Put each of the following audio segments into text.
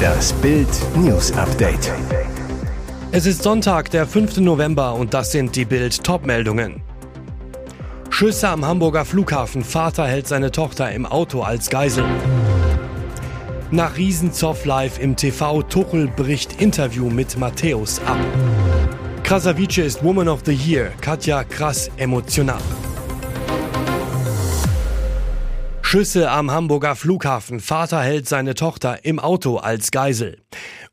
Das Bild News Update. Es ist Sonntag, der 5. November und das sind die Bild Topmeldungen. Schüsse am Hamburger Flughafen. Vater hält seine Tochter im Auto als Geisel. Nach Riesenzoff live im TV Tuchel bricht Interview mit Matthäus ab. Krasavice ist Woman of the Year. Katja krass emotional. Schüsse am Hamburger Flughafen. Vater hält seine Tochter im Auto als Geisel.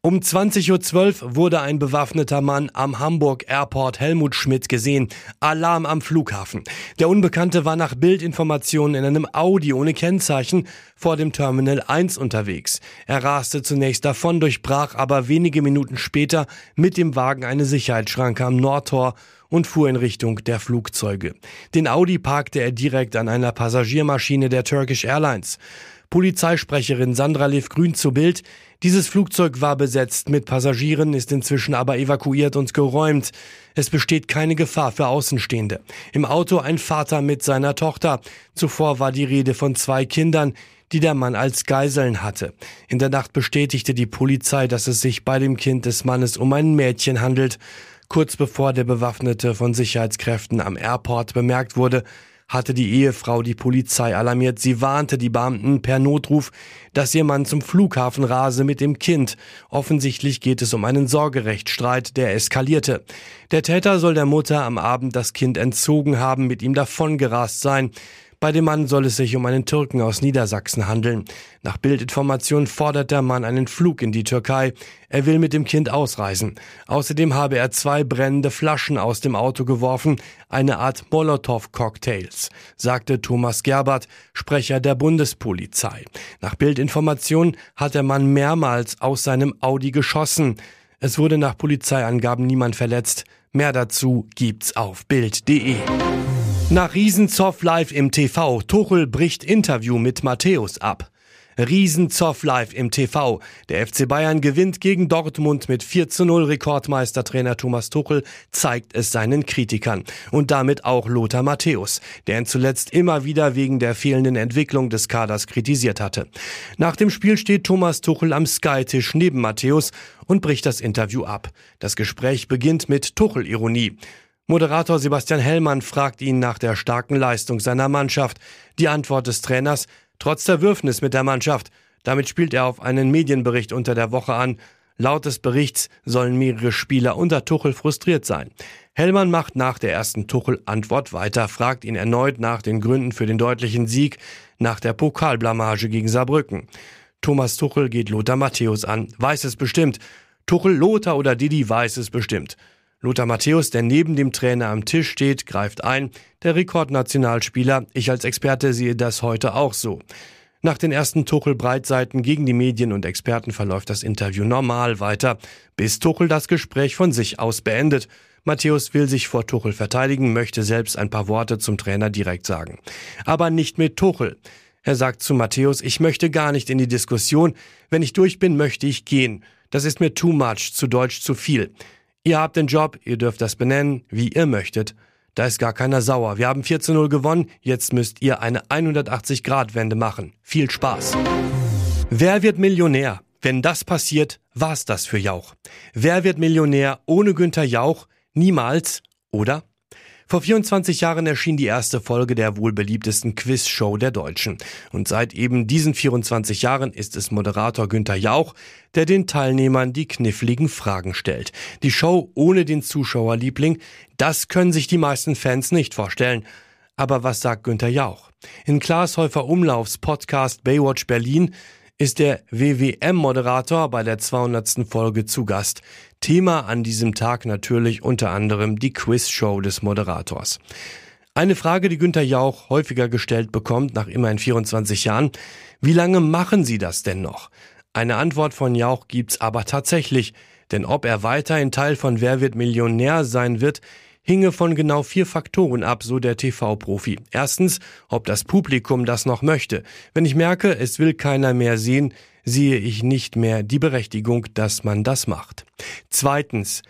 Um 20.12 Uhr wurde ein bewaffneter Mann am Hamburg Airport Helmut Schmidt gesehen. Alarm am Flughafen. Der Unbekannte war nach Bildinformationen in einem Audi ohne Kennzeichen vor dem Terminal 1 unterwegs. Er raste zunächst davon, durchbrach aber wenige Minuten später mit dem Wagen eine Sicherheitsschranke am Nordtor und fuhr in Richtung der Flugzeuge. Den Audi parkte er direkt an einer Passagiermaschine der Turkish Airlines. Polizeisprecherin Sandra Lev Grün zu Bild. Dieses Flugzeug war besetzt mit Passagieren, ist inzwischen aber evakuiert und geräumt. Es besteht keine Gefahr für Außenstehende. Im Auto ein Vater mit seiner Tochter. Zuvor war die Rede von zwei Kindern, die der Mann als Geiseln hatte. In der Nacht bestätigte die Polizei, dass es sich bei dem Kind des Mannes um ein Mädchen handelt. Kurz bevor der Bewaffnete von Sicherheitskräften am Airport bemerkt wurde, hatte die Ehefrau die Polizei alarmiert. Sie warnte die Beamten per Notruf, dass ihr Mann zum Flughafen rase mit dem Kind. Offensichtlich geht es um einen Sorgerechtsstreit, der eskalierte. Der Täter soll der Mutter am Abend das Kind entzogen haben, mit ihm davongerast sein. Bei dem Mann soll es sich um einen Türken aus Niedersachsen handeln. Nach Bildinformation fordert der Mann einen Flug in die Türkei. Er will mit dem Kind ausreisen. Außerdem habe er zwei brennende Flaschen aus dem Auto geworfen, eine Art Molotow-Cocktails, sagte Thomas Gerbert, Sprecher der Bundespolizei. Nach Bildinformation hat der Mann mehrmals aus seinem Audi geschossen. Es wurde nach Polizeiangaben niemand verletzt. Mehr dazu gibt's auf Bild.de. Nach Riesenzoff live im TV. Tuchel bricht Interview mit Matthäus ab. Riesenzoff live im TV. Der FC Bayern gewinnt gegen Dortmund mit 4 zu 0. Rekordmeistertrainer Thomas Tuchel zeigt es seinen Kritikern. Und damit auch Lothar Matthäus, der ihn zuletzt immer wieder wegen der fehlenden Entwicklung des Kaders kritisiert hatte. Nach dem Spiel steht Thomas Tuchel am Sky-Tisch neben Matthäus und bricht das Interview ab. Das Gespräch beginnt mit Tuchel-Ironie. Moderator Sebastian Hellmann fragt ihn nach der starken Leistung seiner Mannschaft. Die Antwort des Trainers, trotz der Würfnis mit der Mannschaft. Damit spielt er auf einen Medienbericht unter der Woche an. Laut des Berichts sollen mehrere Spieler unter Tuchel frustriert sein. Hellmann macht nach der ersten Tuchel-Antwort weiter, fragt ihn erneut nach den Gründen für den deutlichen Sieg nach der Pokalblamage gegen Saarbrücken. Thomas Tuchel geht Lothar Matthäus an. Weiß es bestimmt. Tuchel, Lothar oder Didi weiß es bestimmt. Lothar Matthäus, der neben dem Trainer am Tisch steht, greift ein. Der Rekordnationalspieler, ich als Experte sehe das heute auch so. Nach den ersten Tuchel-Breitseiten gegen die Medien und Experten verläuft das Interview normal weiter, bis Tuchel das Gespräch von sich aus beendet. Matthäus will sich vor Tuchel verteidigen, möchte selbst ein paar Worte zum Trainer direkt sagen. Aber nicht mit Tuchel. Er sagt zu Matthäus, ich möchte gar nicht in die Diskussion. Wenn ich durch bin, möchte ich gehen. Das ist mir too much, zu deutsch zu viel. Ihr habt den Job, ihr dürft das benennen, wie ihr möchtet. Da ist gar keiner sauer. Wir haben 4 zu 0 gewonnen, jetzt müsst ihr eine 180-Grad-Wende machen. Viel Spaß. Wer wird Millionär? Wenn das passiert, war's das für Jauch. Wer wird Millionär ohne Günther Jauch? Niemals, oder? Vor 24 Jahren erschien die erste Folge der wohl beliebtesten Quizshow der Deutschen. Und seit eben diesen 24 Jahren ist es Moderator Günther Jauch, der den Teilnehmern die kniffligen Fragen stellt. Die Show ohne den Zuschauerliebling, das können sich die meisten Fans nicht vorstellen. Aber was sagt Günther Jauch? In Klaas Häufer Umlaufs Podcast Baywatch Berlin ist der WWM-Moderator bei der 200. Folge zu Gast. Thema an diesem Tag natürlich unter anderem die Quizshow des Moderators. Eine Frage, die Günther Jauch häufiger gestellt bekommt, nach immerhin 24 Jahren. Wie lange machen Sie das denn noch? Eine Antwort von Jauch gibt's aber tatsächlich. Denn ob er weiterhin Teil von Wer wird Millionär sein wird, hinge von genau vier Faktoren ab, so der TV-Profi. Erstens, ob das Publikum das noch möchte. Wenn ich merke, es will keiner mehr sehen, sehe ich nicht mehr die Berechtigung, dass man das macht. Zweitens,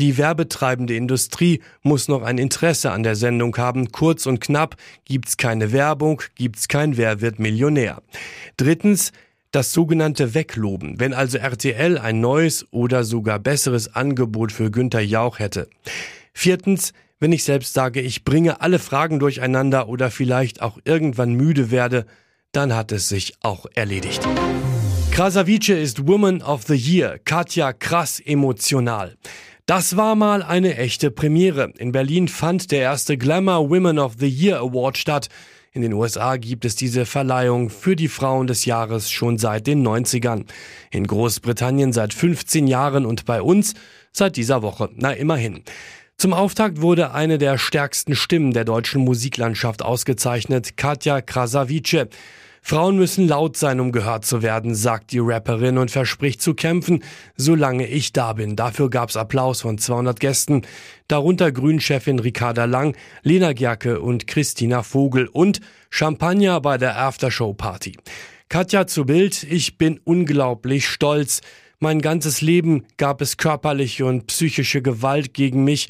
die werbetreibende Industrie muss noch ein Interesse an der Sendung haben. Kurz und knapp, gibt's keine Werbung, gibt's kein Wer wird Millionär. Drittens, das sogenannte Wegloben, wenn also RTL ein neues oder sogar besseres Angebot für Günther Jauch hätte. Viertens, wenn ich selbst sage, ich bringe alle Fragen durcheinander oder vielleicht auch irgendwann müde werde, dann hat es sich auch erledigt. Krasavice ist Woman of the Year, Katja krass emotional. Das war mal eine echte Premiere. In Berlin fand der erste Glamour Women of the Year Award statt. In den USA gibt es diese Verleihung für die Frauen des Jahres schon seit den 90ern. In Großbritannien seit 15 Jahren und bei uns seit dieser Woche. Na immerhin. Zum Auftakt wurde eine der stärksten Stimmen der deutschen Musiklandschaft ausgezeichnet, Katja Krasavice. Frauen müssen laut sein, um gehört zu werden, sagt die Rapperin und verspricht zu kämpfen, solange ich da bin. Dafür gab's Applaus von 200 Gästen, darunter Grünchefin Ricarda Lang, Lena Gerke und Christina Vogel und Champagner bei der Aftershow-Party. Katja zu Bild, ich bin unglaublich stolz. Mein ganzes Leben gab es körperliche und psychische Gewalt gegen mich,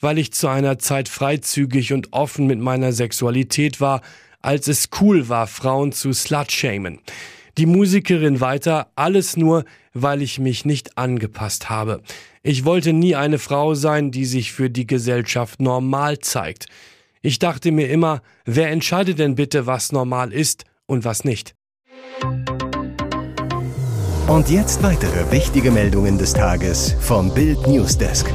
weil ich zu einer Zeit freizügig und offen mit meiner Sexualität war, als es cool war, Frauen zu slutshamen. Die Musikerin weiter, alles nur, weil ich mich nicht angepasst habe. Ich wollte nie eine Frau sein, die sich für die Gesellschaft normal zeigt. Ich dachte mir immer, wer entscheidet denn bitte, was normal ist und was nicht? Und jetzt weitere wichtige Meldungen des Tages vom Bild Newsdesk.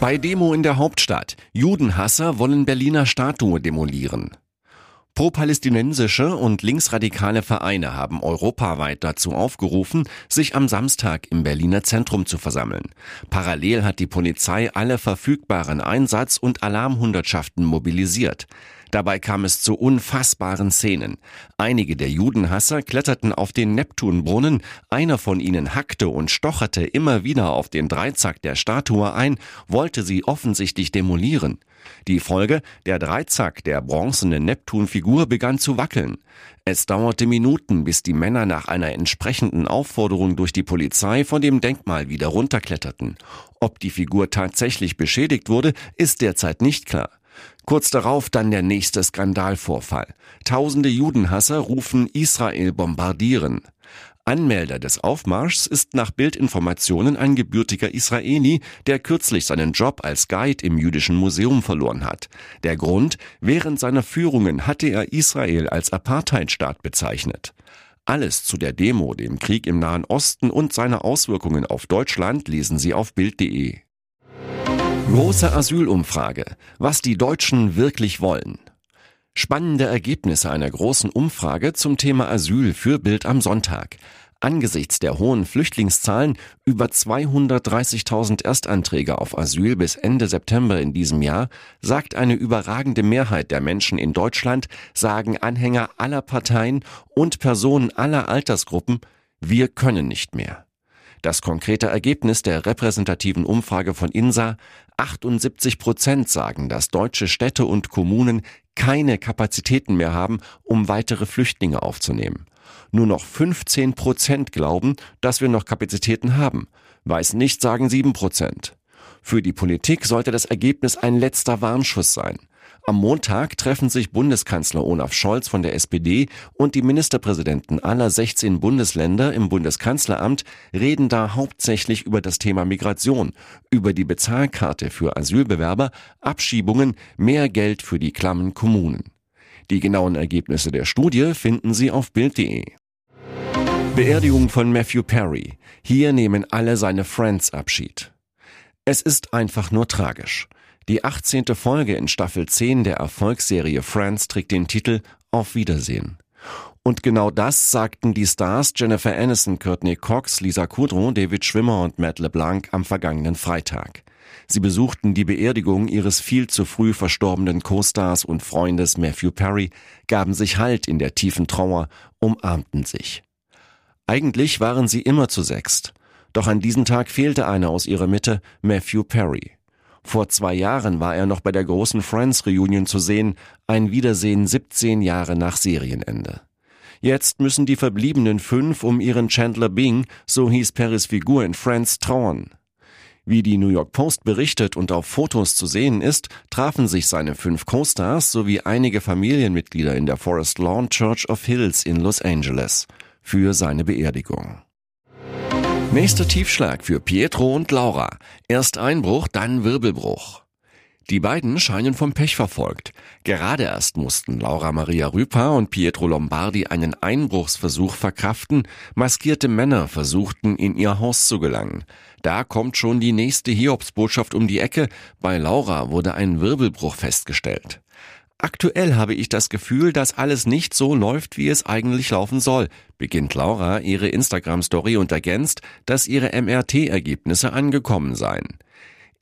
Bei Demo in der Hauptstadt. Judenhasser wollen Berliner Statue demolieren. Pro-palästinensische und linksradikale Vereine haben europaweit dazu aufgerufen, sich am Samstag im Berliner Zentrum zu versammeln. Parallel hat die Polizei alle verfügbaren Einsatz- und Alarmhundertschaften mobilisiert. Dabei kam es zu unfassbaren Szenen. Einige der Judenhasser kletterten auf den Neptunbrunnen, einer von ihnen hackte und stocherte immer wieder auf den Dreizack der Statue ein, wollte sie offensichtlich demolieren. Die Folge, der Dreizack der bronzenen Neptunfigur begann zu wackeln. Es dauerte Minuten, bis die Männer nach einer entsprechenden Aufforderung durch die Polizei von dem Denkmal wieder runterkletterten. Ob die Figur tatsächlich beschädigt wurde, ist derzeit nicht klar. Kurz darauf dann der nächste Skandalvorfall. Tausende Judenhasser rufen Israel bombardieren. Anmelder des Aufmarschs ist nach Bildinformationen ein gebürtiger Israeli, der kürzlich seinen Job als Guide im jüdischen Museum verloren hat. Der Grund, während seiner Führungen hatte er Israel als Apartheidstaat bezeichnet. Alles zu der Demo, dem Krieg im Nahen Osten und seine Auswirkungen auf Deutschland lesen Sie auf Bild.de. Große Asylumfrage. Was die Deutschen wirklich wollen. Spannende Ergebnisse einer großen Umfrage zum Thema Asyl für Bild am Sonntag. Angesichts der hohen Flüchtlingszahlen über 230.000 Erstanträge auf Asyl bis Ende September in diesem Jahr sagt eine überragende Mehrheit der Menschen in Deutschland, sagen Anhänger aller Parteien und Personen aller Altersgruppen, wir können nicht mehr. Das konkrete Ergebnis der repräsentativen Umfrage von INSA, 78 Prozent sagen, dass deutsche Städte und Kommunen keine Kapazitäten mehr haben, um weitere Flüchtlinge aufzunehmen. Nur noch 15 Prozent glauben, dass wir noch Kapazitäten haben. Weiß nicht, sagen 7 Prozent. Für die Politik sollte das Ergebnis ein letzter Warnschuss sein. Am Montag treffen sich Bundeskanzler Olaf Scholz von der SPD und die Ministerpräsidenten aller 16 Bundesländer im Bundeskanzleramt reden da hauptsächlich über das Thema Migration, über die Bezahlkarte für Asylbewerber, Abschiebungen, mehr Geld für die klammen Kommunen. Die genauen Ergebnisse der Studie finden Sie auf Bild.de. Beerdigung von Matthew Perry. Hier nehmen alle seine Friends Abschied. Es ist einfach nur tragisch. Die 18. Folge in Staffel 10 der Erfolgsserie Friends trägt den Titel Auf Wiedersehen. Und genau das sagten die Stars Jennifer Aniston, Courtney Cox, Lisa Kudrow, David Schwimmer und Matt LeBlanc am vergangenen Freitag. Sie besuchten die Beerdigung ihres viel zu früh verstorbenen Co-Stars und Freundes Matthew Perry, gaben sich Halt in der tiefen Trauer, umarmten sich. Eigentlich waren sie immer zu sechst. Doch an diesem Tag fehlte einer aus ihrer Mitte, Matthew Perry. Vor zwei Jahren war er noch bei der großen Friends Reunion zu sehen, ein Wiedersehen 17 Jahre nach Serienende. Jetzt müssen die verbliebenen fünf um ihren Chandler Bing, so hieß Paris Figur in Friends, trauern. Wie die New York Post berichtet und auf Fotos zu sehen ist, trafen sich seine fünf Co-Stars sowie einige Familienmitglieder in der Forest Lawn Church of Hills in Los Angeles für seine Beerdigung. Nächster Tiefschlag für Pietro und Laura. Erst Einbruch, dann Wirbelbruch. Die beiden scheinen vom Pech verfolgt. Gerade erst mussten Laura Maria Rüper und Pietro Lombardi einen Einbruchsversuch verkraften, maskierte Männer versuchten in ihr Haus zu gelangen. Da kommt schon die nächste Hiobsbotschaft um die Ecke, bei Laura wurde ein Wirbelbruch festgestellt. Aktuell habe ich das Gefühl, dass alles nicht so läuft, wie es eigentlich laufen soll, beginnt Laura ihre Instagram-Story und ergänzt, dass ihre MRT-Ergebnisse angekommen seien.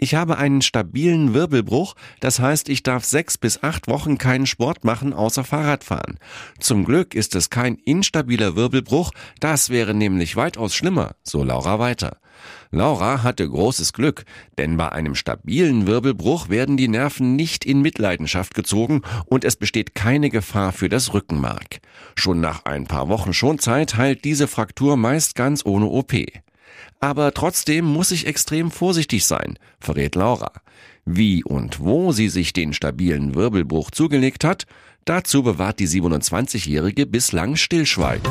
Ich habe einen stabilen Wirbelbruch, das heißt, ich darf sechs bis acht Wochen keinen Sport machen außer Fahrradfahren. Zum Glück ist es kein instabiler Wirbelbruch, das wäre nämlich weitaus schlimmer, so Laura weiter. Laura hatte großes Glück, denn bei einem stabilen Wirbelbruch werden die Nerven nicht in Mitleidenschaft gezogen und es besteht keine Gefahr für das Rückenmark. Schon nach ein paar Wochen Schonzeit heilt diese Fraktur meist ganz ohne OP. Aber trotzdem muss ich extrem vorsichtig sein, verrät Laura. Wie und wo sie sich den stabilen Wirbelbruch zugelegt hat, dazu bewahrt die 27-Jährige bislang Stillschweigen.